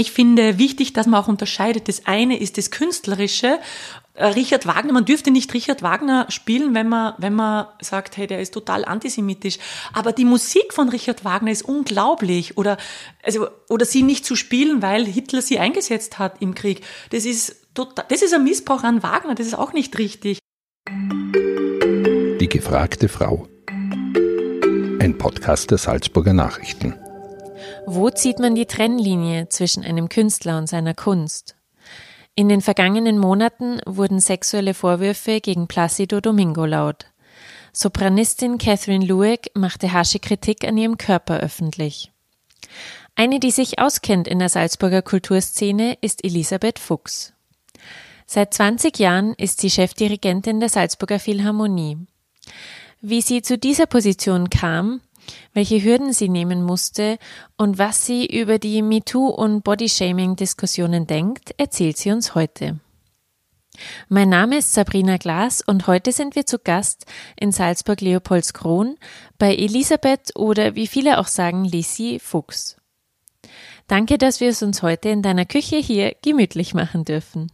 ich finde wichtig, dass man auch unterscheidet. Das eine ist das Künstlerische. Äh, Richard Wagner, man dürfte nicht Richard Wagner spielen, wenn man, wenn man sagt, hey, der ist total antisemitisch. Aber die Musik von Richard Wagner ist unglaublich. Oder, also, oder sie nicht zu spielen, weil Hitler sie eingesetzt hat im Krieg. Das ist total, das ist ein Missbrauch an Wagner. Das ist auch nicht richtig. Die gefragte Frau. Ein Podcast der Salzburger Nachrichten. Wo zieht man die Trennlinie zwischen einem Künstler und seiner Kunst? In den vergangenen Monaten wurden sexuelle Vorwürfe gegen Placido Domingo laut. Sopranistin Catherine Lueck machte harsche Kritik an ihrem Körper öffentlich. Eine, die sich auskennt in der Salzburger Kulturszene, ist Elisabeth Fuchs. Seit 20 Jahren ist sie Chefdirigentin der Salzburger Philharmonie. Wie sie zu dieser Position kam, welche Hürden sie nehmen musste und was sie über die MeToo- und Bodyshaming-Diskussionen denkt, erzählt sie uns heute. Mein Name ist Sabrina Glas und heute sind wir zu Gast in Salzburg-Leopoldskron bei Elisabeth oder wie viele auch sagen Lisi Fuchs. Danke, dass wir es uns heute in deiner Küche hier gemütlich machen dürfen.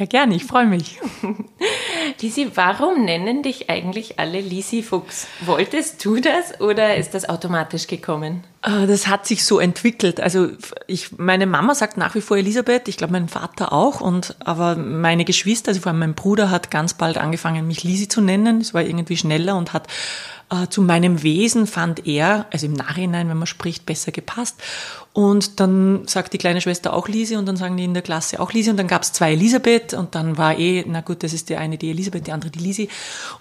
Ja, gerne, ich freue mich. Lisi, warum nennen dich eigentlich alle Lisi Fuchs? Wolltest du das oder ist das automatisch gekommen? Ah, das hat sich so entwickelt. Also ich, meine Mama sagt nach wie vor Elisabeth, ich glaube mein Vater auch, und aber meine Geschwister, also vor allem mein Bruder hat ganz bald angefangen, mich Lisi zu nennen. Es war irgendwie schneller und hat äh, zu meinem Wesen fand er, also im Nachhinein, wenn man spricht, besser gepasst. Und dann sagt die kleine Schwester auch Lisi und dann sagen die in der Klasse auch Lisi und dann gab es zwei Elisabeth und dann war eh, na gut, das ist die eine die Elisabeth, die andere die Lisi.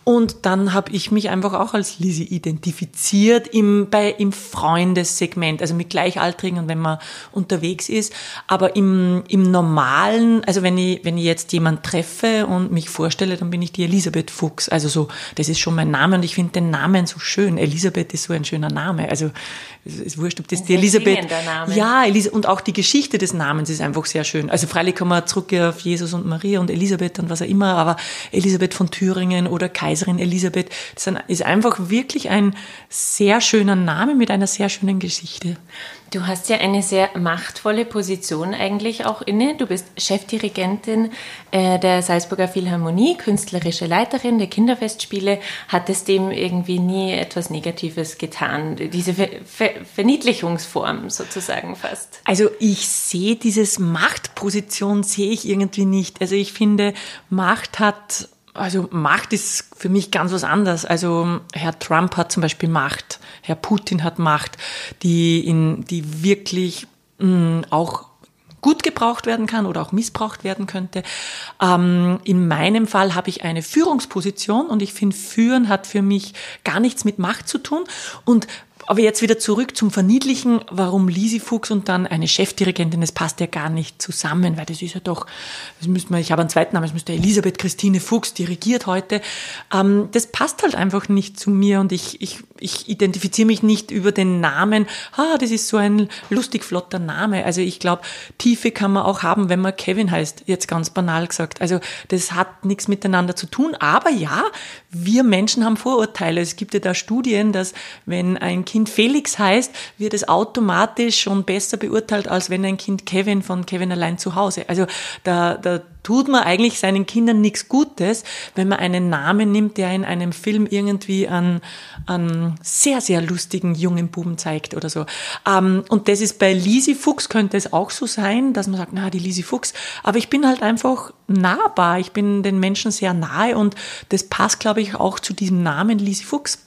Und dann habe ich mich einfach auch als Lisi identifiziert im, bei, im Freundessegment, also mit Gleichaltrigen und wenn man unterwegs ist. Aber im, im normalen, also wenn ich, wenn ich jetzt jemand treffe und mich vorstelle, dann bin ich die Elisabeth Fuchs. Also so, das ist schon mein Name und ich finde den Namen so schön. Elisabeth ist so ein schöner Name. Also es ist wurscht, ob das die Elisabeth. Name. Ja, Elis und auch die Geschichte des Namens ist einfach sehr schön. Also freilich kann man zurückgehen auf Jesus und Maria und Elisabeth und was auch immer, aber Elisabeth von Thüringen oder Kaiserin Elisabeth, das ist einfach wirklich ein sehr schöner Name mit einer sehr schönen Geschichte. Du hast ja eine sehr machtvolle Position eigentlich auch inne. Du bist Chefdirigentin äh, der Salzburger Philharmonie, künstlerische Leiterin der Kinderfestspiele. Hattest dem irgendwie nie etwas Negatives getan? Diese Ver Ver Verniedlichungsform sozusagen fast. Also ich sehe dieses Machtposition sehe ich irgendwie nicht. Also ich finde, Macht hat also Macht ist für mich ganz was anderes. Also Herr Trump hat zum Beispiel Macht, Herr Putin hat Macht, die, in, die wirklich mh, auch gut gebraucht werden kann oder auch missbraucht werden könnte. Ähm, in meinem Fall habe ich eine Führungsposition und ich finde, Führen hat für mich gar nichts mit Macht zu tun. Und aber jetzt wieder zurück zum Verniedlichen, warum Lisi Fuchs und dann eine Chefdirigentin, das passt ja gar nicht zusammen, weil das ist ja doch, das müsste man, ich habe einen zweiten Namen, es müsste Elisabeth Christine Fuchs dirigiert heute. Ähm, das passt halt einfach nicht zu mir und ich, ich, ich identifiziere mich nicht über den Namen, ah, das ist so ein lustig flotter Name. Also ich glaube, Tiefe kann man auch haben, wenn man Kevin heißt, jetzt ganz banal gesagt. Also das hat nichts miteinander zu tun, aber ja, wir Menschen haben Vorurteile. Es gibt ja da Studien, dass wenn ein Kind Felix heißt, wird es automatisch schon besser beurteilt, als wenn ein Kind Kevin von Kevin allein zu Hause. Also da, da tut man eigentlich seinen Kindern nichts Gutes, wenn man einen Namen nimmt, der in einem Film irgendwie an, an sehr, sehr lustigen jungen Buben zeigt oder so. Ähm, und das ist bei Lisi Fuchs könnte es auch so sein, dass man sagt, na, die Lisi Fuchs. Aber ich bin halt einfach nahbar. Ich bin den Menschen sehr nahe und das passt, glaube ich, auch zu diesem Namen Lisi Fuchs.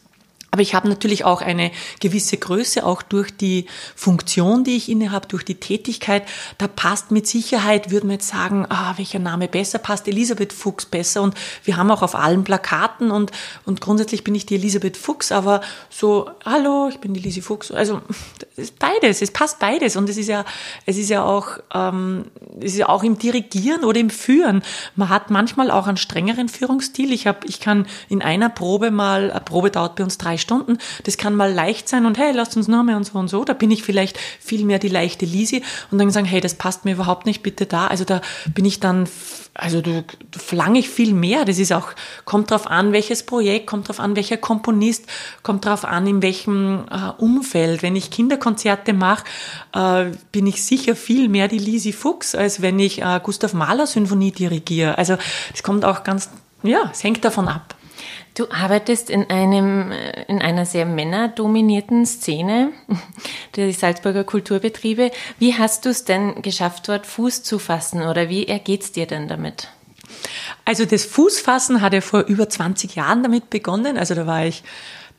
Aber ich habe natürlich auch eine gewisse Größe, auch durch die Funktion, die ich inne habe, durch die Tätigkeit. Da passt mit Sicherheit, würde man jetzt sagen, ah, welcher Name besser passt, Elisabeth Fuchs besser. Und wir haben auch auf allen Plakaten und, und grundsätzlich bin ich die Elisabeth Fuchs, aber so, hallo, ich bin die Lisi Fuchs. Also beides, es passt beides. Und es ist ja, es ist ja auch, ähm, es ist ja auch im Dirigieren oder im Führen. Man hat manchmal auch einen strengeren Führungsstil. Ich habe, ich kann in einer Probe mal, eine Probe dauert bei uns drei Stunden. Das kann mal leicht sein und hey, lasst uns nochmal und so und so. Da bin ich vielleicht viel mehr die leichte Lisi und dann sagen, hey, das passt mir überhaupt nicht, bitte da. Also da bin ich dann, also du, du verlange ich viel mehr. Das ist auch, kommt drauf an, welches Projekt, kommt drauf an, welcher Komponist, kommt drauf an, in welchem äh, Umfeld. Wenn ich Kinderkonzerte mache, äh, bin ich sicher viel mehr die Lisi Fuchs, als wenn ich äh, Gustav Mahler Symphonie dirigiere. Also es kommt auch ganz, ja, es hängt davon ab. Du arbeitest in einem, in einer sehr männerdominierten Szene, die Salzburger Kulturbetriebe. Wie hast du es denn geschafft, dort Fuß zu fassen oder wie ergeht es dir denn damit? Also das Fußfassen hat ja vor über 20 Jahren damit begonnen. Also da war ich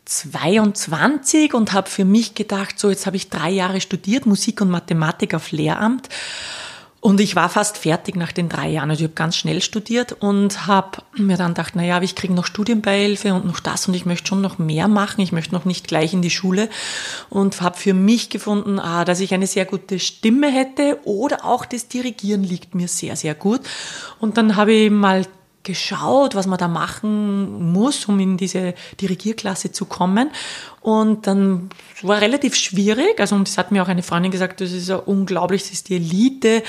22 und habe für mich gedacht, so jetzt habe ich drei Jahre studiert, Musik und Mathematik auf Lehramt und ich war fast fertig nach den drei Jahren. Also ich habe ganz schnell studiert und habe mir dann gedacht, naja, ich kriege noch Studienbeihilfe und noch das und ich möchte schon noch mehr machen. Ich möchte noch nicht gleich in die Schule und habe für mich gefunden, ah, dass ich eine sehr gute Stimme hätte oder auch das Dirigieren liegt mir sehr, sehr gut. Und dann habe ich mal geschaut, was man da machen muss, um in diese Dirigierklasse zu kommen. Und dann war relativ schwierig. Also, und das hat mir auch eine Freundin gesagt, das ist ja unglaublich, das ist die Elite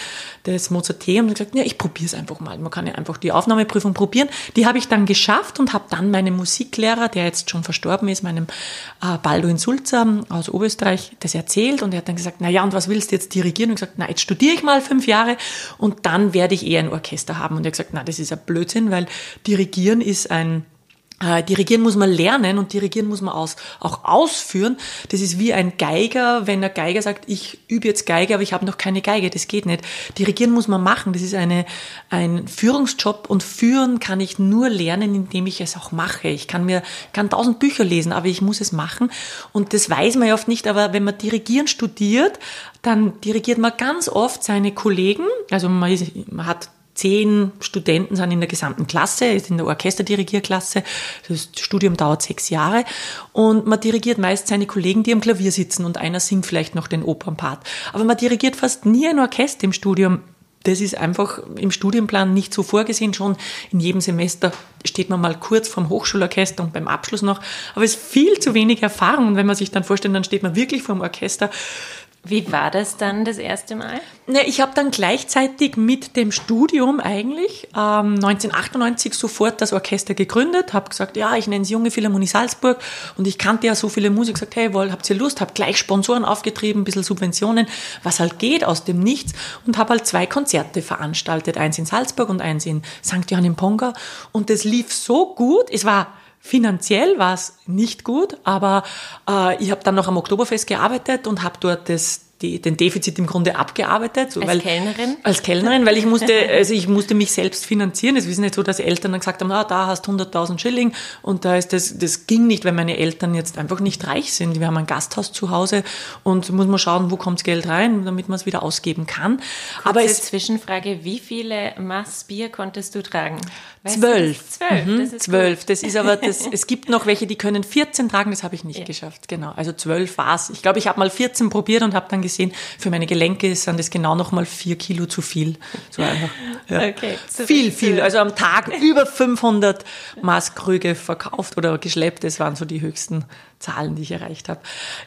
des Mozarteum. Und gesagt, ja, ich probiere es einfach mal. Man kann ja einfach die Aufnahmeprüfung probieren. Die habe ich dann geschafft und habe dann meinem Musiklehrer, der jetzt schon verstorben ist, meinem äh, Balduin Sulzer aus Oberösterreich, das erzählt. Und er hat dann gesagt, na ja, und was willst du jetzt dirigieren? Und gesagt, na, jetzt studiere ich mal fünf Jahre und dann werde ich eher ein Orchester haben. Und er hat gesagt, na, das ist ein Blödsinn, weil dirigieren ist ein dirigieren muss man lernen und dirigieren muss man aus, auch ausführen. Das ist wie ein Geiger, wenn der Geiger sagt, ich übe jetzt Geige, aber ich habe noch keine Geige. Das geht nicht. Dirigieren muss man machen. Das ist eine, ein Führungsjob und führen kann ich nur lernen, indem ich es auch mache. Ich kann mir, kann tausend Bücher lesen, aber ich muss es machen. Und das weiß man ja oft nicht. Aber wenn man Dirigieren studiert, dann dirigiert man ganz oft seine Kollegen. Also man, ist, man hat zehn Studenten sind in der gesamten Klasse, ist in der Orchesterdirigierklasse. Das Studium dauert sechs Jahre und man dirigiert meist seine Kollegen, die am Klavier sitzen und einer singt vielleicht noch den Opernpart. Aber man dirigiert fast nie ein Orchester im Studium. Das ist einfach im Studienplan nicht so vorgesehen. Schon in jedem Semester steht man mal kurz vom Hochschulorchester und beim Abschluss noch. Aber es ist viel zu wenig Erfahrung. Und wenn man sich dann vorstellt, dann steht man wirklich vor dem Orchester wie war das dann das erste Mal? Ich habe dann gleichzeitig mit dem Studium eigentlich ähm, 1998 sofort das Orchester gegründet, habe gesagt, ja, ich nenne es Junge Philharmonie Salzburg und ich kannte ja so viele Musiker, gesagt, hey, wohl, habt ihr Lust? Habe gleich Sponsoren aufgetrieben, ein bisschen Subventionen, was halt geht aus dem Nichts und habe halt zwei Konzerte veranstaltet, eins in Salzburg und eins in St. Johann im Ponga und das lief so gut, es war Finanziell war es nicht gut, aber äh, ich habe dann noch am Oktoberfest gearbeitet und habe dort das die, den Defizit im Grunde abgearbeitet. So, als weil, Kellnerin? Als Kellnerin, weil ich musste, also ich musste mich selbst finanzieren. Es ist nicht so, dass Eltern dann gesagt haben, ah, da hast 100.000 Schilling und da ist das, das ging nicht, weil meine Eltern jetzt einfach nicht reich sind. Wir haben ein Gasthaus zu Hause und muss man schauen, wo kommt das Geld rein, damit man es wieder ausgeben kann. Kurze Aber es, Zwischenfrage, wie viele Maß Bier konntest du tragen? Weißt zwölf. Das zwölf. Mhm, das ist zwölf. Das ist aber, das, es gibt noch welche, die können 14 tragen, das habe ich nicht ja. geschafft. Genau. Also zwölf war's. Ich glaube, ich habe mal 14 probiert und habe dann gesehen, für meine Gelenke sind das genau noch mal vier Kilo zu viel. So einfach. Ja. Okay. So viel, viel. Also am Tag über 500 Maßkrüge verkauft oder geschleppt. Das waren so die höchsten Zahlen, die ich erreicht habe.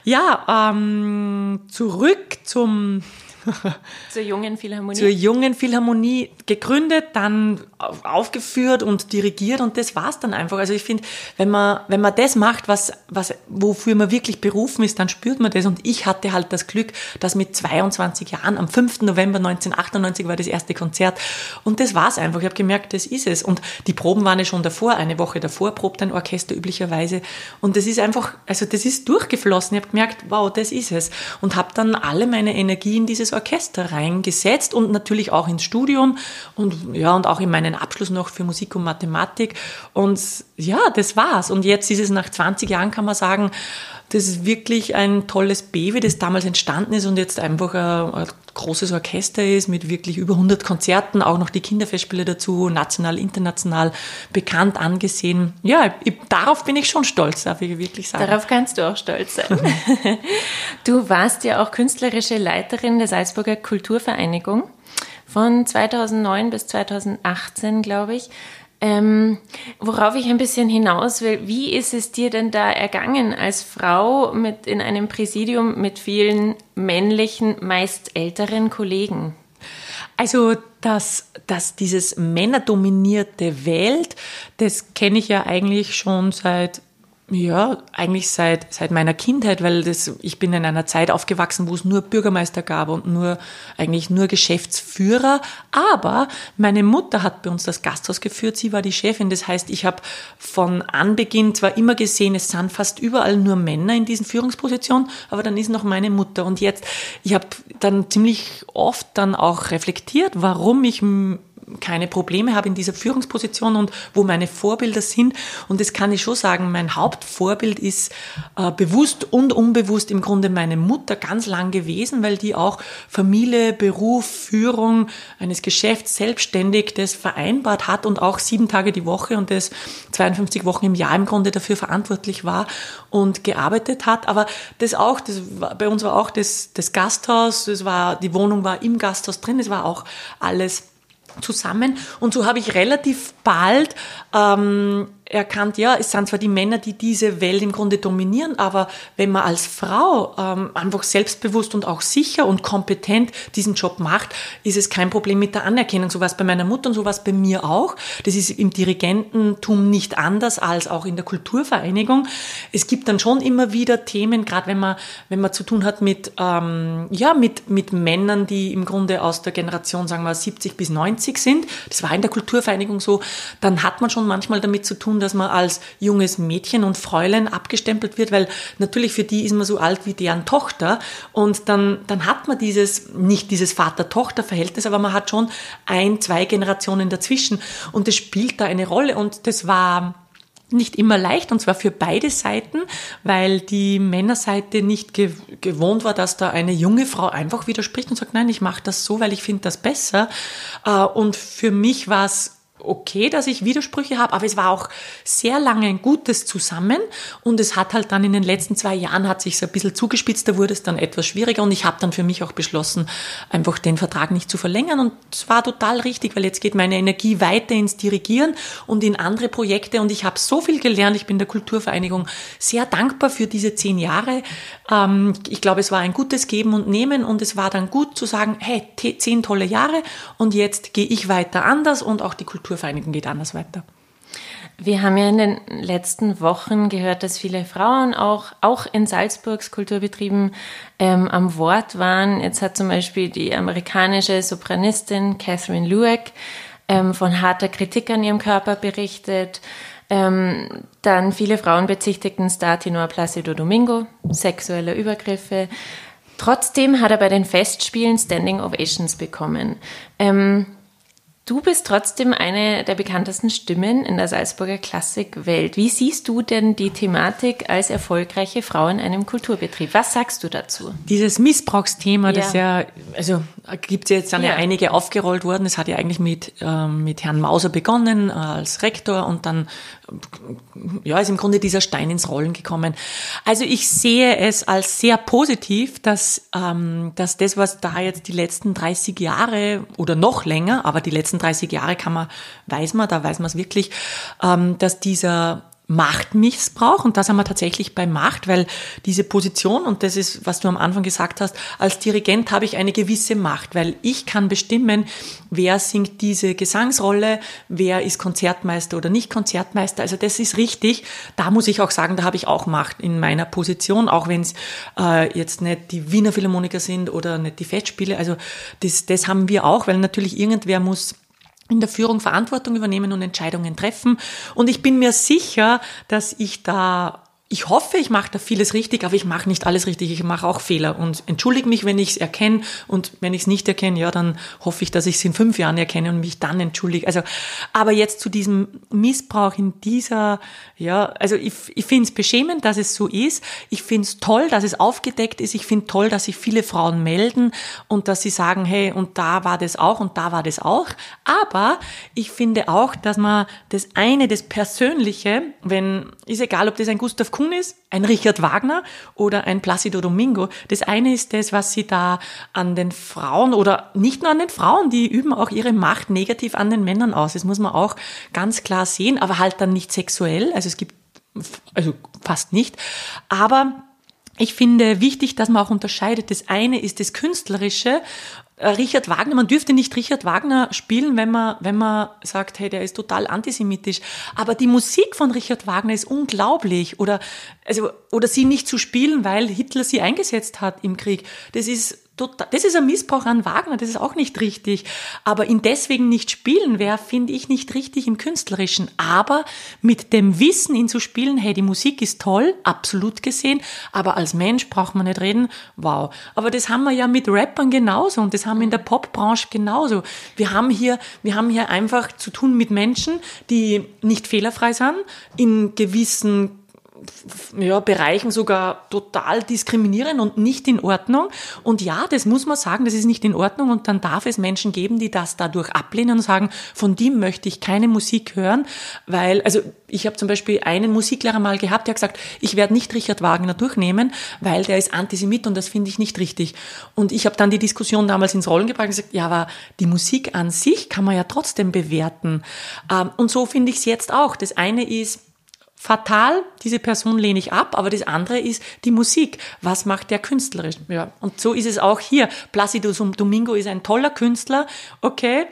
Ja, ähm, zurück zum Zur jungen Philharmonie. Zur jungen Philharmonie gegründet, dann aufgeführt und dirigiert und das war's dann einfach. Also ich finde, wenn man, wenn man das macht, was, was, wofür man wirklich berufen ist, dann spürt man das. Und ich hatte halt das Glück, dass mit 22 Jahren, am 5. November 1998 war das erste Konzert und das war's einfach. Ich habe gemerkt, das ist es. Und die Proben waren ja schon davor, eine Woche davor probt ein Orchester üblicherweise. Und das ist einfach, also das ist durchgeflossen. Ich habe gemerkt, wow, das ist es. Und habe dann alle meine Energie in dieses Orchester reingesetzt und natürlich auch ins Studium und ja, und auch in meinen Abschluss noch für Musik und Mathematik. Und ja, das war's. Und jetzt ist es nach 20 Jahren, kann man sagen, das ist wirklich ein tolles Baby, das damals entstanden ist und jetzt einfach ein, ein, großes Orchester ist mit wirklich über 100 Konzerten, auch noch die Kinderfestspiele dazu, national, international bekannt, angesehen. Ja, ich, darauf bin ich schon stolz, darf ich wirklich sagen. Darauf kannst du auch stolz sein. du warst ja auch künstlerische Leiterin der Salzburger Kulturvereinigung von 2009 bis 2018, glaube ich. Ähm, worauf ich ein bisschen hinaus will, wie ist es dir denn da ergangen als Frau mit in einem Präsidium mit vielen männlichen, meist älteren Kollegen? Also, dass, dass dieses männerdominierte Welt, das kenne ich ja eigentlich schon seit ja, eigentlich seit, seit meiner Kindheit, weil das, ich bin in einer Zeit aufgewachsen, wo es nur Bürgermeister gab und nur, eigentlich nur Geschäftsführer. Aber meine Mutter hat bei uns das Gasthaus geführt, sie war die Chefin. Das heißt, ich habe von Anbeginn zwar immer gesehen, es sind fast überall nur Männer in diesen Führungspositionen, aber dann ist noch meine Mutter. Und jetzt, ich habe dann ziemlich oft dann auch reflektiert, warum ich keine Probleme habe in dieser Führungsposition und wo meine Vorbilder sind. Und das kann ich schon sagen, mein Hauptvorbild ist äh, bewusst und unbewusst im Grunde meine Mutter ganz lang gewesen, weil die auch Familie, Beruf, Führung eines Geschäfts selbstständig das vereinbart hat und auch sieben Tage die Woche und das 52 Wochen im Jahr im Grunde dafür verantwortlich war und gearbeitet hat. Aber das auch, das war, bei uns war auch das, das Gasthaus, das war, die Wohnung war im Gasthaus drin, es war auch alles zusammen. Und so habe ich relativ bald ähm, erkannt, ja, es sind zwar die Männer, die diese Welt im Grunde dominieren, aber wenn man als Frau ähm, einfach selbstbewusst und auch sicher und kompetent diesen Job macht, ist es kein Problem mit der Anerkennung. So was bei meiner Mutter und so was bei mir auch. Das ist im Dirigententum nicht anders als auch in der Kulturvereinigung. Es gibt dann schon immer wieder Themen, gerade wenn man, wenn man zu tun hat mit, ähm, ja, mit, mit Männern, die im Grunde aus der Generation, sagen wir, 70 bis 90 sind. Das war in der Kulturvereinigung so. Dann hat man schon manchmal damit zu tun, dass man als junges Mädchen und Fräulein abgestempelt wird, weil natürlich für die ist man so alt wie deren Tochter und dann, dann hat man dieses, nicht dieses Vater-Tochter-Verhältnis, aber man hat schon ein, zwei Generationen dazwischen und das spielt da eine Rolle und das war, nicht immer leicht und zwar für beide Seiten, weil die Männerseite nicht gewohnt war, dass da eine junge Frau einfach widerspricht und sagt, nein, ich mache das so, weil ich finde das besser. Äh, und für mich war es okay, dass ich Widersprüche habe, aber es war auch sehr lange ein gutes Zusammen und es hat halt dann in den letzten zwei Jahren hat sich ein bisschen zugespitzt, da wurde es dann etwas schwieriger und ich habe dann für mich auch beschlossen, einfach den Vertrag nicht zu verlängern und es war total richtig, weil jetzt geht meine Energie weiter ins Dirigieren und in andere Projekte und ich habe so viel gelernt, ich bin der Kulturvereinigung sehr dankbar für diese zehn Jahre. Ähm, ich glaube, es war ein gutes Geben und Nehmen und es war dann gut zu sagen, hey, zehn tolle Jahre und jetzt gehe ich weiter anders und auch die Kultur Kulturvereinigung geht anders weiter. Wir haben ja in den letzten Wochen gehört, dass viele Frauen auch, auch in Salzburgs Kulturbetrieben ähm, am Wort waren. Jetzt hat zum Beispiel die amerikanische Sopranistin Catherine Lueck ähm, von harter Kritik an ihrem Körper berichtet. Ähm, dann viele Frauen bezichtigten Star-Tenor Placido Domingo sexueller Übergriffe. Trotzdem hat er bei den Festspielen Standing Ovations bekommen. Ähm, Du bist trotzdem eine der bekanntesten Stimmen in der Salzburger Klassikwelt. Wie siehst du denn die Thematik als erfolgreiche Frau in einem Kulturbetrieb? Was sagst du dazu? Dieses Missbrauchsthema, ja. das ja, also gibt es jetzt dann ja. ja. einige aufgerollt worden. Es hat ja eigentlich mit, ähm, mit Herrn Mauser begonnen äh, als Rektor und dann ja, ist im Grunde dieser Stein ins Rollen gekommen. Also ich sehe es als sehr positiv, dass, ähm, dass das, was da jetzt die letzten 30 Jahre oder noch länger, aber die letzten 30 Jahre kann man, weiß man, da weiß man es wirklich, ähm, dass dieser Machtmissbrauch und das haben wir tatsächlich bei Macht, weil diese Position und das ist, was du am Anfang gesagt hast, als Dirigent habe ich eine gewisse Macht, weil ich kann bestimmen, wer singt diese Gesangsrolle, wer ist Konzertmeister oder nicht Konzertmeister. Also das ist richtig. Da muss ich auch sagen, da habe ich auch Macht in meiner Position, auch wenn es äh, jetzt nicht die Wiener Philharmoniker sind oder nicht die Festspiele. Also das, das haben wir auch, weil natürlich irgendwer muss in der Führung Verantwortung übernehmen und Entscheidungen treffen. Und ich bin mir sicher, dass ich da ich hoffe, ich mache da vieles richtig, aber ich mache nicht alles richtig. Ich mache auch Fehler und entschuldige mich, wenn ich es erkenne. Und wenn ich es nicht erkenne, ja, dann hoffe ich, dass ich es in fünf Jahren erkenne und mich dann entschuldige. Also, aber jetzt zu diesem Missbrauch in dieser, ja, also ich, ich finde es beschämend, dass es so ist. Ich finde es toll, dass es aufgedeckt ist. Ich finde toll, dass sich viele Frauen melden und dass sie sagen, hey, und da war das auch und da war das auch. Aber ich finde auch, dass man das eine, das Persönliche, wenn, ist egal, ob das ein Gustav Kuhn ist, ein Richard Wagner oder ein Placido Domingo. Das eine ist das, was sie da an den Frauen oder nicht nur an den Frauen, die üben auch ihre Macht negativ an den Männern aus. Das muss man auch ganz klar sehen, aber halt dann nicht sexuell. Also es gibt, also fast nicht. Aber ich finde wichtig, dass man auch unterscheidet. Das eine ist das Künstlerische Richard Wagner, man dürfte nicht Richard Wagner spielen, wenn man, wenn man sagt, hey, der ist total antisemitisch. Aber die Musik von Richard Wagner ist unglaublich. Oder, also, oder sie nicht zu spielen, weil Hitler sie eingesetzt hat im Krieg. Das ist total, das ist ein Missbrauch an Wagner, das ist auch nicht richtig. Aber ihn deswegen nicht spielen wäre, finde ich nicht richtig im Künstlerischen. Aber mit dem Wissen, ihn zu spielen, hey, die Musik ist toll, absolut gesehen, aber als Mensch braucht man nicht reden, wow. Aber das haben wir ja mit Rappern genauso und das haben wir in der Popbranche genauso. Wir haben hier, wir haben hier einfach zu tun mit Menschen, die nicht fehlerfrei sind, in gewissen ja, Bereichen sogar total diskriminieren und nicht in Ordnung. Und ja, das muss man sagen, das ist nicht in Ordnung. Und dann darf es Menschen geben, die das dadurch ablehnen und sagen, von dem möchte ich keine Musik hören, weil, also ich habe zum Beispiel einen Musiklehrer mal gehabt, der hat gesagt, ich werde nicht Richard Wagner durchnehmen, weil der ist Antisemit und das finde ich nicht richtig. Und ich habe dann die Diskussion damals ins Rollen gebracht und gesagt, ja, aber die Musik an sich kann man ja trotzdem bewerten. Ähm, und so finde ich es jetzt auch. Das eine ist, fatal, diese Person lehne ich ab, aber das andere ist die Musik. Was macht der künstlerisch? Ja, und so ist es auch hier. Placido Domingo ist ein toller Künstler, okay.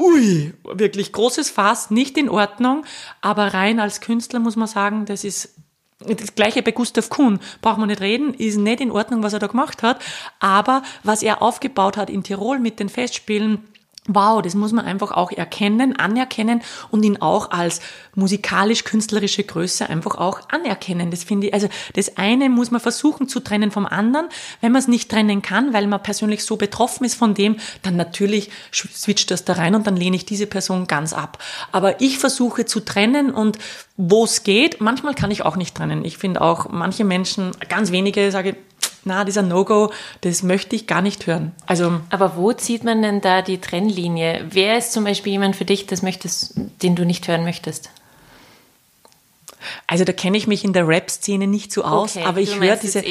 Ui, wirklich großes Fass, nicht in Ordnung, aber rein als Künstler muss man sagen, das ist das gleiche bei Gustav Kuhn, braucht man nicht reden, ist nicht in Ordnung, was er da gemacht hat, aber was er aufgebaut hat in Tirol mit den Festspielen, Wow, das muss man einfach auch erkennen, anerkennen und ihn auch als musikalisch-künstlerische Größe einfach auch anerkennen. Das finde ich, also das eine muss man versuchen zu trennen vom anderen. Wenn man es nicht trennen kann, weil man persönlich so betroffen ist von dem, dann natürlich switcht das da rein und dann lehne ich diese Person ganz ab. Aber ich versuche zu trennen und wo es geht, manchmal kann ich auch nicht trennen. Ich finde auch manche Menschen, ganz wenige, sage na, dieser No-Go, das möchte ich gar nicht hören. Also, Aber wo zieht man denn da die Trennlinie? Wer ist zum Beispiel jemand für dich, das möchtest, den du nicht hören möchtest? Also da kenne ich mich in der Rap-Szene nicht so aus, okay, aber ich höre diese.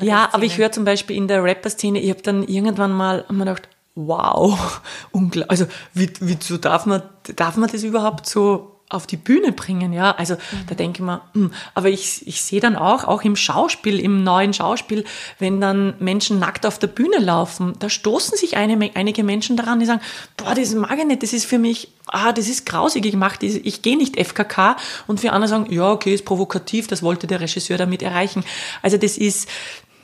Ja, aber ich höre zum Beispiel in der Rapper-Szene, ich habe dann irgendwann mal mir gedacht, wow, unglaublich. Also wie, wieso darf man, darf man das überhaupt so auf die Bühne bringen, ja. Also mhm. da denke ich mir, mh. Hm, aber ich, ich sehe dann auch, auch im Schauspiel, im neuen Schauspiel, wenn dann Menschen nackt auf der Bühne laufen, da stoßen sich eine, einige Menschen daran, die sagen, boah, das mag ich nicht, das ist für mich, ah, das ist grausig, ich mache das, ich gehe nicht FKK und für andere sagen, ja, okay, ist provokativ, das wollte der Regisseur damit erreichen. Also das ist,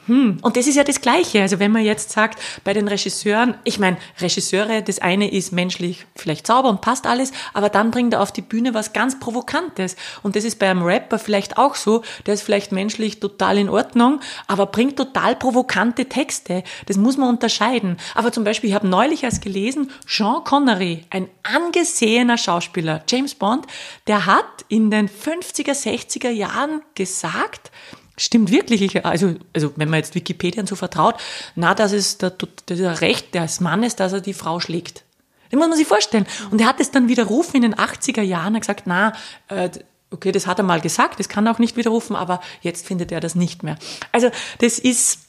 hm. Und das ist ja das Gleiche. Also wenn man jetzt sagt, bei den Regisseuren, ich meine, Regisseure, das eine ist menschlich vielleicht sauber und passt alles, aber dann bringt er auf die Bühne was ganz Provokantes. Und das ist bei einem Rapper vielleicht auch so, der ist vielleicht menschlich total in Ordnung, aber bringt total provokante Texte. Das muss man unterscheiden. Aber zum Beispiel, ich habe neulich erst gelesen, Sean Connery, ein angesehener Schauspieler, James Bond, der hat in den 50er, 60er Jahren gesagt, Stimmt wirklich. Also, also wenn man jetzt Wikipedia so vertraut, na, das ist der, der Recht des Mannes, dass er die Frau schlägt. Das muss man sich vorstellen. Und er hat es dann widerrufen in den 80er Jahren. Er hat gesagt, na, äh, okay, das hat er mal gesagt, das kann er auch nicht widerrufen, aber jetzt findet er das nicht mehr. Also das ist...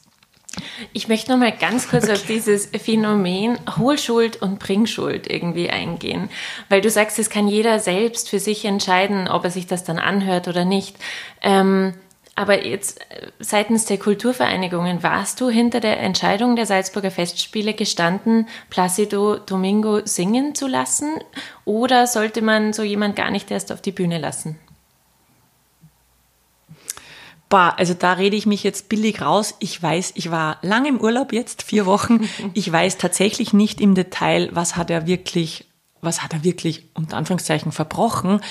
Ich möchte noch mal ganz kurz okay. auf dieses Phänomen Hohlschuld und Bringschuld irgendwie eingehen, weil du sagst, es kann jeder selbst für sich entscheiden, ob er sich das dann anhört oder nicht. Ähm, aber jetzt äh, seitens der Kulturvereinigungen warst du hinter der Entscheidung der Salzburger Festspiele gestanden, Placido Domingo singen zu lassen? Oder sollte man so jemand gar nicht erst auf die Bühne lassen? Bah, also da rede ich mich jetzt billig raus. Ich weiß, ich war lange im Urlaub jetzt, vier Wochen. Ich weiß tatsächlich nicht im Detail, was hat er wirklich, was hat er wirklich unter Anführungszeichen verbrochen.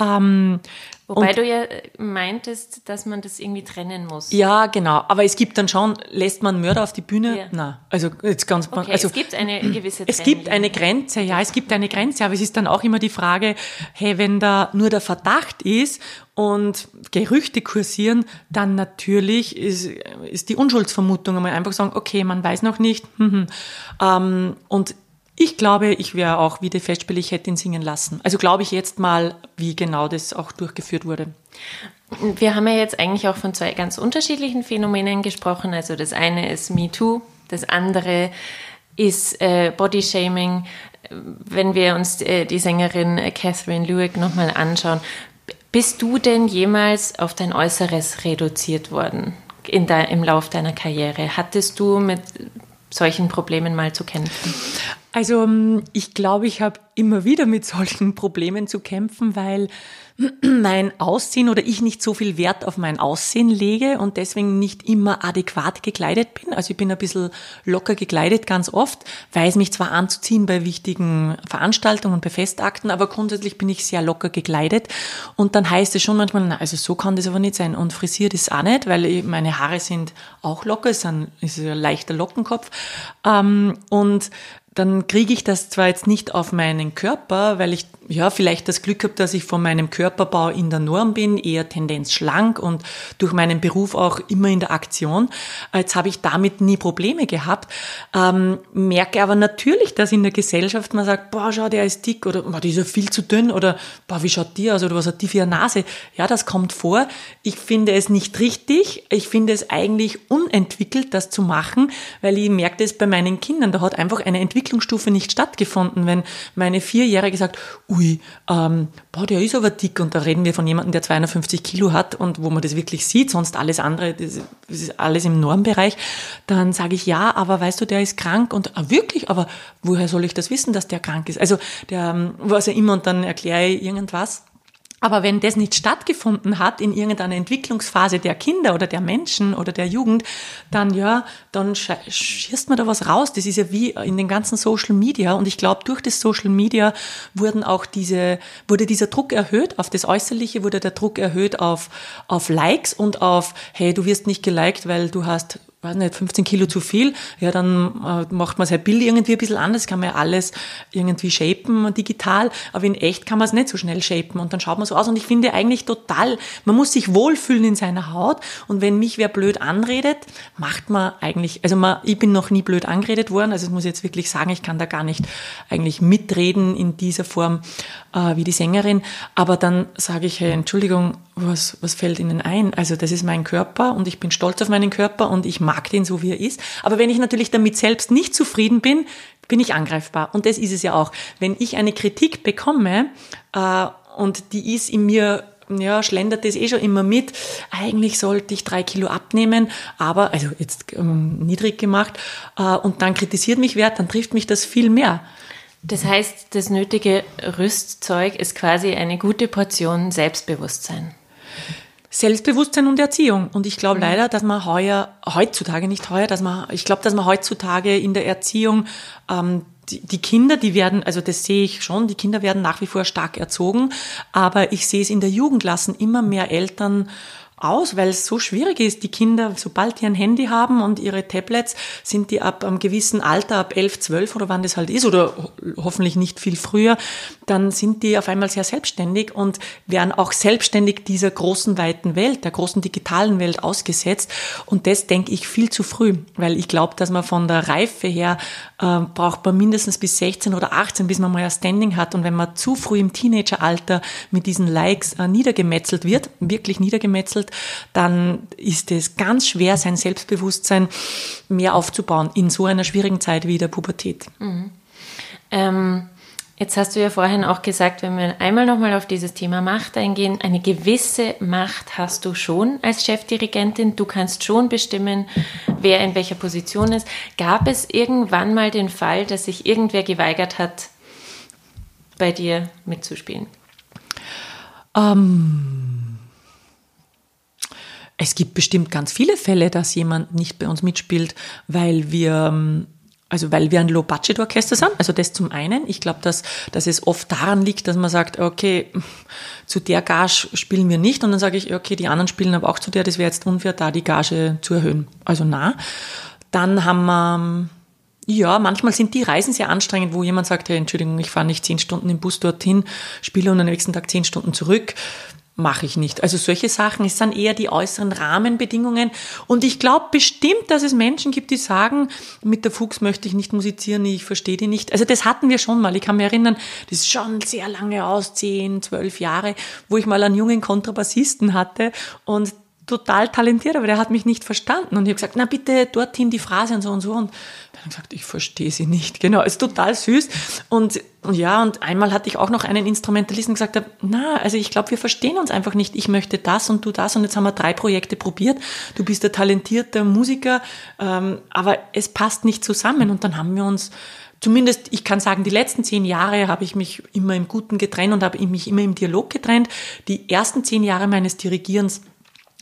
Ähm, Wobei du ja meintest, dass man das irgendwie trennen muss. Ja, genau. Aber es gibt dann schon, lässt man Mörder auf die Bühne? Ja. Nein. Also jetzt ganz okay, also es gibt eine gewisse Es gibt eine Grenze, ja, es gibt eine Grenze, aber es ist dann auch immer die Frage, hey, wenn da nur der Verdacht ist und Gerüchte kursieren, dann natürlich ist, ist die Unschuldsvermutung einmal einfach sagen, okay, man weiß noch nicht. Hm, hm. Ähm, und Ich glaube, ich wäre auch wie die Festspiele, ich hätte ihn singen lassen. Also glaube ich jetzt mal, wie genau das auch durchgeführt wurde. Wir haben ja jetzt eigentlich auch von zwei ganz unterschiedlichen Phänomenen gesprochen. Also das eine ist MeToo, das andere ist äh, Bodyshaming. Wenn wir uns äh, die Sängerin äh, Catherine Lewick nochmal anschauen, bist du denn jemals auf dein Äußeres reduziert worden in im Lauf deiner Karriere? Hattest du mit solchen Problemen mal zu kämpfen? Also ähm, ich glaube, ich habe immer wieder mit solchen Problemen zu kämpfen, weil mein Aussehen oder ich nicht so viel Wert auf mein Aussehen lege und deswegen nicht immer adäquat gekleidet bin. Also ich bin ein bisschen locker gekleidet ganz oft, weiß mich zwar anzuziehen bei wichtigen Veranstaltungen und bei Festakten, aber grundsätzlich bin ich sehr locker gekleidet. Und dann heißt es schon manchmal, na, also so kann das aber nicht sein. Und frisiert ist auch nicht, weil meine Haare sind auch locker, es ist ein, leichter Lockenkopf. Ähm, und dann kriege ich das zwar jetzt nicht auf meinen Körper, weil ich ja vielleicht das Glück habe, dass ich von meinem Körperbau in der Norm bin, eher Tendenz schlank und durch meinen Beruf auch immer in der Aktion. Jetzt habe ich damit nie Probleme gehabt, ähm, merke aber natürlich, dass in der Gesellschaft man sagt, boah, schau, der ist dick oder boah, die ist ja viel zu dünn oder boah, wie schaut die aus oder was hat die für eine Nase? Ja, das kommt vor. Ich finde es nicht richtig. Ich finde es eigentlich unentwickelt, das zu machen, weil ich merke das bei meinen Kindern. Da hat einfach eine Entwicklung Entwicklungsstufe nicht stattgefunden, wenn meine Vierjährige sagt, ui, ähm, boah, der ist aber dick und da reden wir von jemandem, der 250 Kilo hat und wo man das wirklich sieht, sonst alles andere, das ist alles im Normbereich, dann sage ich, ja, aber weißt du, der ist krank und ah, wirklich, aber woher soll ich das wissen, dass der krank ist? Also der, ähm, was ja immer und dann erkläre ich irgendwas aber wenn das nicht stattgefunden hat in irgendeiner Entwicklungsphase der Kinder oder der Menschen oder der Jugend, dann ja, dann schießt man da was raus. Das ist ja wie in den ganzen Social Media. Und ich glaube, durch das Social Media wurden auch diese, wurde dieser Druck erhöht auf das Äußerliche, wurde der Druck erhöht auf, auf Likes und auf, hey, du wirst nicht geliked, weil du hast weiß nicht, 15 Kilo zu viel, ja, dann äh, macht man sein Bild irgendwie ein bisschen anders, kann man ja alles irgendwie shapen digital, aber in echt kann man es nicht so schnell shapen und dann schaut man so aus und ich finde eigentlich total, man muss sich wohlfühlen in seiner Haut und wenn mich wer blöd anredet, macht man eigentlich, also man, ich bin noch nie blöd angeredet worden, also ich muss jetzt wirklich sagen, ich kann da gar nicht eigentlich mitreden in dieser Form äh, wie die Sängerin, aber dann sage ich, hey, Entschuldigung, was, was fällt Ihnen ein? Also das ist mein Körper und ich bin stolz auf meinen Körper und ich mag den so, wie er ist. Aber wenn ich natürlich damit selbst nicht zufrieden bin, bin ich angreifbar. Und das ist es ja auch. Wenn ich eine Kritik bekomme äh, und die ist in mir ja, schlendert das eh schon immer mit. Eigentlich sollte ich drei Kilo abnehmen, aber, also jetzt ähm, niedrig gemacht, äh, und dann kritisiert mich wer, dann trifft mich das viel mehr. Das heißt, das nötige Rüstzeug ist quasi eine gute Portion Selbstbewusstsein. Selbstbewusstsein und Erziehung. Und ich glaube mhm. leider, dass man heuer, heutzutage nicht heuer, dass man, ich glaube, dass man heutzutage in der Erziehung ähm, die, die Kinder, die werden, also das sehe ich schon, die Kinder werden nach wie vor stark erzogen, aber ich sehe es in der Jugend lassen immer mehr Eltern aus, weil es so schwierig ist. Die Kinder, sobald die ein Handy haben und ihre Tablets, sind die ab einem gewissen Alter, ab 11, 12 oder wann das halt ist, oder hoffentlich nicht viel früher, dann sind die auf einmal sehr selbstständig und werden auch selbstständig dieser großen, weiten Welt, der großen digitalen Welt ausgesetzt. Und das denke ich viel zu früh, weil ich glaube, dass man von der Reife her äh, braucht man mindestens bis 16 oder 18, bis man mal ein Standing hat. Und wenn man zu früh im Teenageralter mit diesen Likes äh, niedergemetzelt wird, wirklich niedergemetzelt, dann ist es ganz schwer, sein Selbstbewusstsein mehr aufzubauen in so einer schwierigen Zeit wie der Pubertät. Mhm. Ähm, jetzt hast du ja vorhin auch gesagt, wenn wir einmal nochmal auf dieses Thema Macht eingehen, eine gewisse Macht hast du schon als Chefdirigentin. Du kannst schon bestimmen, wer in welcher Position ist. Gab es irgendwann mal den Fall, dass sich irgendwer geweigert hat, bei dir mitzuspielen? Ähm es gibt bestimmt ganz viele Fälle, dass jemand nicht bei uns mitspielt, weil wir ähm, also weil wir ein Low-Budget-Orchester sind, also das zum einen. Ich glaube, dass, dass es oft daran liegt, dass man sagt, okay, zu der Gage spielen wir nicht und dann sage ich, okay, die anderen spielen aber auch zu der, das wäre jetzt unfair, da die Gage zu erhöhen. Also na. Dann haben wir, ja, manchmal sind die Reisen sehr anstrengend, wo jemand sagt, hey, Entschuldigung, ich fahre nicht zehn Stunden im Bus dorthin, spiele und am nächsten Tag zehn Stunden zurück mache ich nicht. Also solche Sachen, es sind eher die äußeren Rahmenbedingungen. Und ich glaube bestimmt, dass es Menschen gibt, die sagen, mit der Fuchs möchte ich nicht musizieren, ich verstehe die nicht. Also das hatten wir schon mal. Ich kann mich erinnern, das ist schon sehr lange aus, zehn, zwölf Jahre, wo ich mal einen jungen Kontrabassisten hatte und total talentiert, aber der hat mich nicht verstanden. Und ich habe gesagt, na bitte dorthin die Phrase und so und so. Und dann habe ich gesagt, ich verstehe sie nicht. Genau, ist total süß. Und, und ja, und einmal hatte ich auch noch einen Instrumentalisten gesagt, na, also ich glaube, wir verstehen uns einfach nicht. Ich möchte das und du das. Und jetzt haben wir drei Projekte probiert. Du bist der talentierte Musiker, ähm, aber es passt nicht zusammen. Und dann haben wir uns zumindest, ich kann sagen, die letzten zehn Jahre habe ich mich immer im Guten getrennt und habe mich immer im Dialog getrennt. Die ersten zehn Jahre meines Dirigierens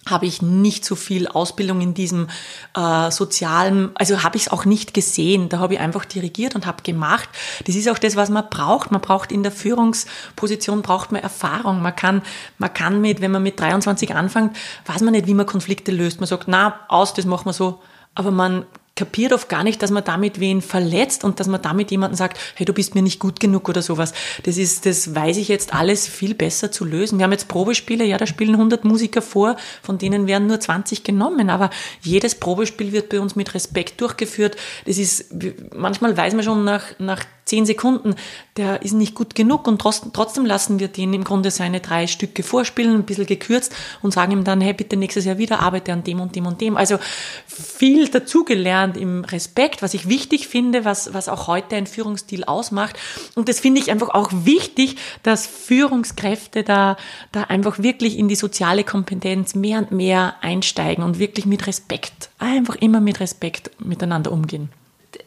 habe ich nicht so viel Ausbildung in diesem äh, sozialen, also habe ich es auch nicht gesehen. Da habe ich einfach dirigiert und habe gemacht. Das ist auch das, was man braucht. Man braucht in der Führungsposition braucht man Erfahrung. Man kann, man kann mit, wenn man mit 23 anfängt, weiß man nicht, wie man Konflikte löst. Man sagt, na, aus, das machen wir so. Aber man kapiert oft gar nicht, dass man damit wen verletzt und dass man damit jemanden sagt, hey, du bist mir nicht gut genug oder sowas. Das ist, das weiß ich jetzt alles viel besser zu lösen. Wir haben jetzt Probespiele, ja, da spielen 100 Musiker vor, von denen werden nur 20 genommen, aber jedes Probespiel wird bei uns mit Respekt durchgeführt. Das ist, manchmal weiß man schon nach, nach zehn Sekunden, der ist nicht gut genug und trotzdem lassen wir den im Grunde seine drei Stücke vorspielen, ein bisschen gekürzt und sagen ihm dann, hey, bitte nächstes Jahr wieder arbeite an dem und dem und dem. Also viel dazugelernt im Respekt, was ich wichtig finde, was, was auch heute ein Führungsstil ausmacht. Und das finde ich einfach auch wichtig, dass Führungskräfte da, da einfach wirklich in die soziale Kompetenz mehr und mehr einsteigen und wirklich mit Respekt, einfach immer mit Respekt miteinander umgehen.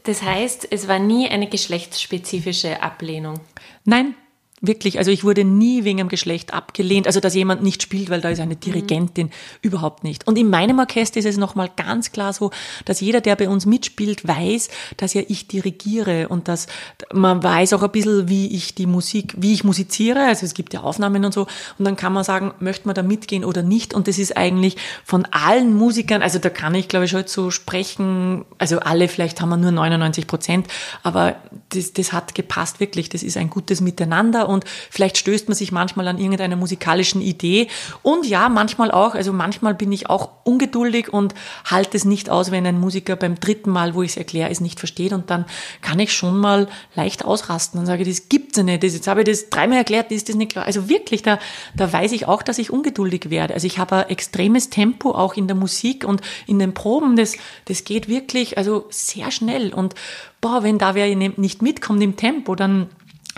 Das heißt, es war nie eine geschlechtsspezifische Ablehnung. Nein, Wirklich, also ich wurde nie wegen dem Geschlecht abgelehnt, also dass jemand nicht spielt, weil da ist eine Dirigentin, mhm. überhaupt nicht. Und in meinem Orchester ist es nochmal ganz klar so, dass jeder, der bei uns mitspielt, weiß, dass ja ich dirigiere und dass man weiß auch ein bisschen, wie ich die Musik, wie ich musiziere, also es gibt ja Aufnahmen und so, und dann kann man sagen, möchte man da mitgehen oder nicht und das ist eigentlich von allen Musikern, also da kann ich glaube ich heute so sprechen, also alle, vielleicht haben wir nur 99 Prozent, aber das, das hat gepasst wirklich, das ist ein gutes Miteinander und vielleicht stößt man sich manchmal an irgendeiner musikalischen Idee. Und ja, manchmal auch, also manchmal bin ich auch ungeduldig und halte es nicht aus, wenn ein Musiker beim dritten Mal, wo ich es erkläre, es nicht versteht. Und dann kann ich schon mal leicht ausrasten und sage, das gibt's ja nicht. Das, jetzt habe ich das dreimal erklärt, ist das nicht klar. Also wirklich, da, da weiß ich auch, dass ich ungeduldig werde. Also ich habe ein extremes Tempo auch in der Musik und in den Proben. Das, das geht wirklich, also sehr schnell. Und boah, wenn da wer nicht mitkommt im Tempo, dann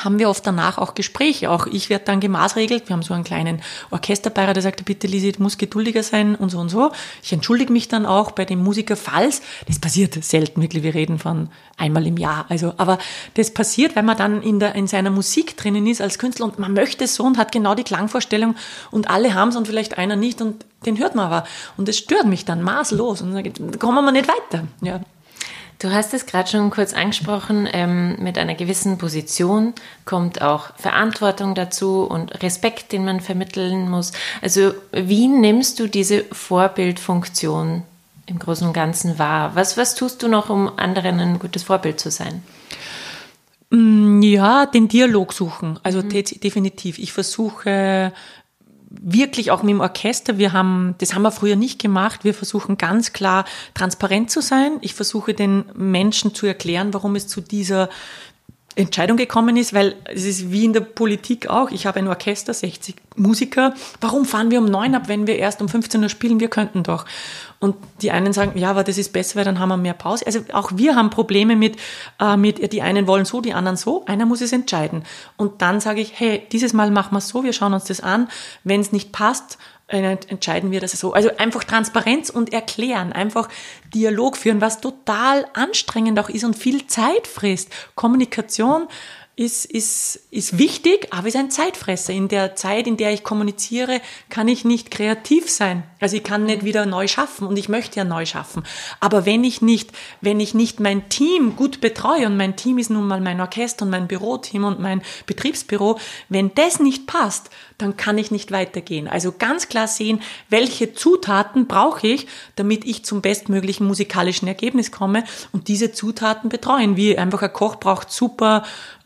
haben wir oft danach auch Gespräche. Auch ich werde dann gemaßregelt. Wir haben so einen kleinen Orchesterbeirat, der sagt, bitte Lisi, du musst geduldiger sein und so und so. Ich entschuldige mich dann auch bei dem Musiker, falls, das passiert selten wirklich, wir reden von einmal im Jahr. Also, aber das passiert, weil man dann in, der, in seiner Musik drinnen ist als Künstler und man möchte es so und hat genau die Klangvorstellung und alle haben es und vielleicht einer nicht und den hört man aber. Und das stört mich dann maßlos und dann kommen wir nicht weiter. Ja. Du hast es gerade schon kurz angesprochen, ähm, mit einer gewissen Position kommt auch Verantwortung dazu und Respekt, den man vermitteln muss. Also wie nimmst du diese Vorbildfunktion im Großen und Ganzen wahr? Was, was tust du noch, um anderen ein gutes Vorbild zu sein? Mm, ja, den Dialog suchen. Also mhm. definitiv. Ich versuche wirklich auch mit dem Orchester, wir haben, das haben wir früher nicht gemacht, wir versuchen ganz klar transparent zu sein. Ich versuche den Menschen zu erklären, warum es zu dieser Entscheidung gekommen ist, weil es ist wie in der Politik auch. Ich habe ein Orchester, 60 Musiker. Warum fahren wir um neun ab, wenn wir erst um 15 Uhr spielen? Wir könnten doch. Und die einen sagen, ja, aber das ist besser, weil dann haben wir mehr Pause. Also auch wir haben Probleme mit, äh, mit die einen wollen so, die anderen so. Einer muss es entscheiden. Und dann sage ich, hey, dieses Mal machen wir es so, wir schauen uns das an. Wenn es nicht passt, entscheiden wir das so. Also einfach Transparenz und erklären, einfach Dialog führen, was total anstrengend auch ist und viel Zeit frisst. Kommunikation ist, ist, ist wichtig, aber ist ein Zeitfresser. In der Zeit, in der ich kommuniziere, kann ich nicht kreativ sein. Also ich kann nicht wieder neu schaffen und ich möchte ja neu schaffen. Aber wenn ich nicht, wenn ich nicht mein Team gut betreue und mein Team ist nun mal mein Orchester und mein Büroteam und mein Betriebsbüro, wenn das nicht passt, dann kann ich nicht weitergehen. Also ganz klar sehen, welche Zutaten brauche ich, damit ich zum bestmöglichen musikalischen Ergebnis komme und diese Zutaten betreuen. Wie einfach ein Koch braucht super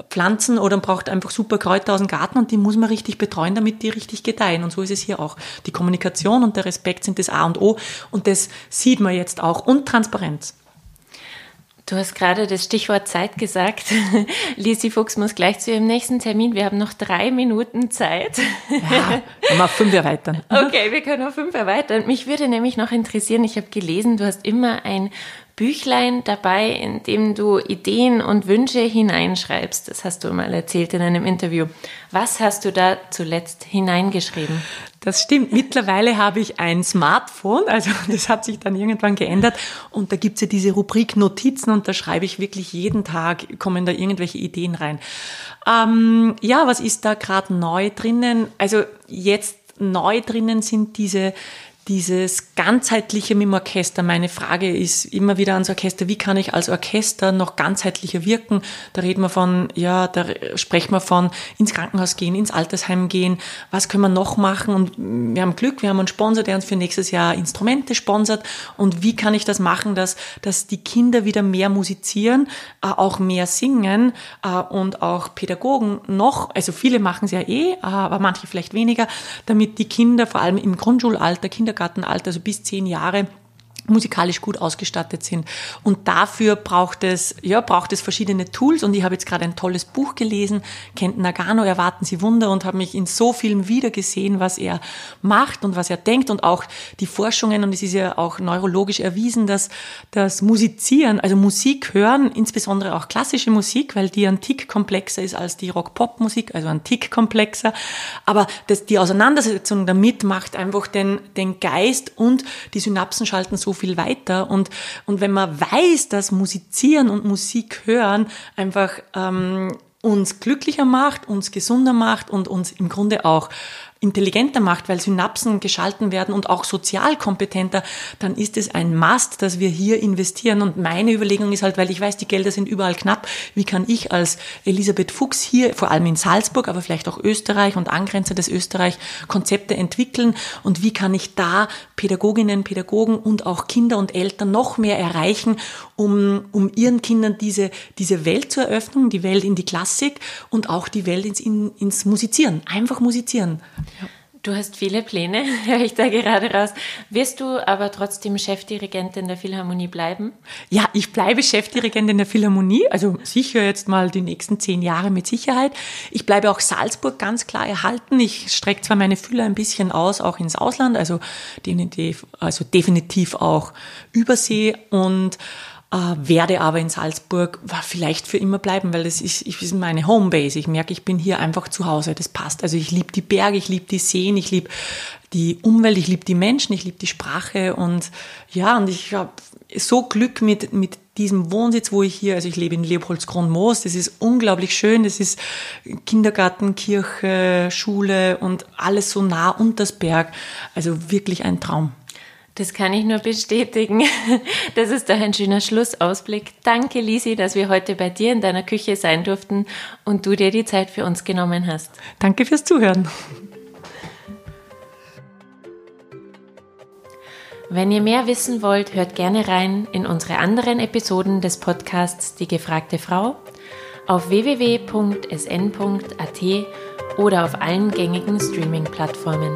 Pflanzen oder braucht einfach super Kräuter aus dem Garten und die muss man richtig betreuen, damit die richtig gedeihen. Und so ist es hier auch. Die Kommunikation und der Respekt sind das A und O und das sieht man jetzt auch. Und Transparenz. Du hast gerade das Stichwort Zeit gesagt. Lisi Fuchs muss gleich zu ihrem nächsten Termin. Wir haben noch drei Minuten Zeit. Ja, wir auf fünf erweitern. Okay, wir können auf fünf erweitern. Mich würde nämlich noch interessieren, ich habe gelesen, du hast immer ein Büchlein dabei, in dem du Ideen und Wünsche hineinschreibst. Das hast du mal erzählt in einem Interview. Was hast du da zuletzt hineingeschrieben? Das stimmt. Mittlerweile habe ich ein Smartphone, also das hat sich dann irgendwann geändert. Und da gibt es ja diese Rubrik Notizen und da schreibe ich wirklich jeden Tag, kommen da irgendwelche Ideen rein. Ähm, ja, was ist da gerade neu drinnen? Also jetzt neu drinnen sind diese dieses ganzheitliche mit dem Orchester. Meine Frage ist immer wieder ans Orchester, wie kann ich als Orchester noch ganzheitlicher wirken? Da reden wir von, ja, da sprechen wir von ins Krankenhaus gehen, ins Altersheim gehen. Was können wir noch machen? Und wir haben Glück, wir haben einen Sponsor, der uns für nächstes Jahr Instrumente sponsert. Und wie kann ich das machen, dass, dass die Kinder wieder mehr musizieren, äh, auch mehr singen äh, und auch Pädagogen noch, also viele machen es ja eh, aber manche vielleicht weniger, damit die Kinder vor allem im Grundschulalter, Kindergarten, Kindergartenalter, also bis zehn Jahre, musikalisch gut ausgestattet sind. Und dafür braucht es, ja, braucht es verschiedene Tools. Und ich habe jetzt gerade ein tolles Buch gelesen, kennt Nagano, Erwarten Sie Wunder und habe mich in so vielen wiedergesehen, was er macht und was er denkt und auch die Forschungen. Und es ist ja auch neurologisch erwiesen, dass das Musizieren, also Musik hören, insbesondere auch klassische Musik, weil die ein Tick komplexer ist als die Rock-Pop-Musik, also ein Tick komplexer. Aber das, die Auseinandersetzung damit macht einfach den, den Geist und die Synapsen schalten so viel weiter. Und, und wenn man weiß, dass Musizieren und Musik hören einfach ähm, uns glücklicher macht, uns gesunder macht und uns im Grunde auch intelligenter macht, weil Synapsen geschalten werden und auch sozial kompetenter, dann ist es ein Must, dass wir hier investieren. Und meine Überlegung ist halt, weil ich weiß, die Gelder sind überall knapp, wie kann ich als Elisabeth Fuchs hier, vor allem in Salzburg, aber vielleicht auch Österreich und Angrenzer des Österreich, Konzepte entwickeln und wie kann ich da Pädagoginnen, Pädagogen und auch Kinder und Eltern noch mehr erreichen, um, um ihren Kindern diese, diese Welt zu eröffnen, die Welt in die Klassik und auch die Welt ins, in, ins Musizieren. Einfach musizieren. Du hast viele Pläne, höre ich da gerade raus. Wirst du aber trotzdem Chefdirigentin der Philharmonie bleiben? Ja, ich bleibe Chefdirigentin der Philharmonie, also sicher jetzt mal die nächsten zehn Jahre mit Sicherheit. Ich bleibe auch Salzburg ganz klar erhalten. Ich strecke zwar meine Fühler ein bisschen aus, auch ins Ausland, also definitiv, also definitiv auch Übersee und werde aber in Salzburg vielleicht für immer bleiben, weil das ist, ist meine Homebase. Ich merke, ich bin hier einfach zu Hause. Das passt. Also ich liebe die Berge, ich liebe die Seen, ich liebe die Umwelt, ich liebe die Menschen, ich liebe die Sprache und ja, und ich habe so Glück mit, mit diesem Wohnsitz, wo ich hier, also ich lebe in Leopoldskron-Moos, das ist unglaublich schön, das ist Kindergarten, Kirche, Schule und alles so nah unter das Berg. Also wirklich ein Traum. Das kann ich nur bestätigen. Das ist doch ein schöner Schlussausblick. Danke, Lisi, dass wir heute bei dir in deiner Küche sein durften und du dir die Zeit für uns genommen hast. Danke fürs Zuhören. Wenn ihr mehr wissen wollt, hört gerne rein in unsere anderen Episoden des Podcasts Die gefragte Frau auf www.sn.at oder auf allen gängigen Streaming-Plattformen.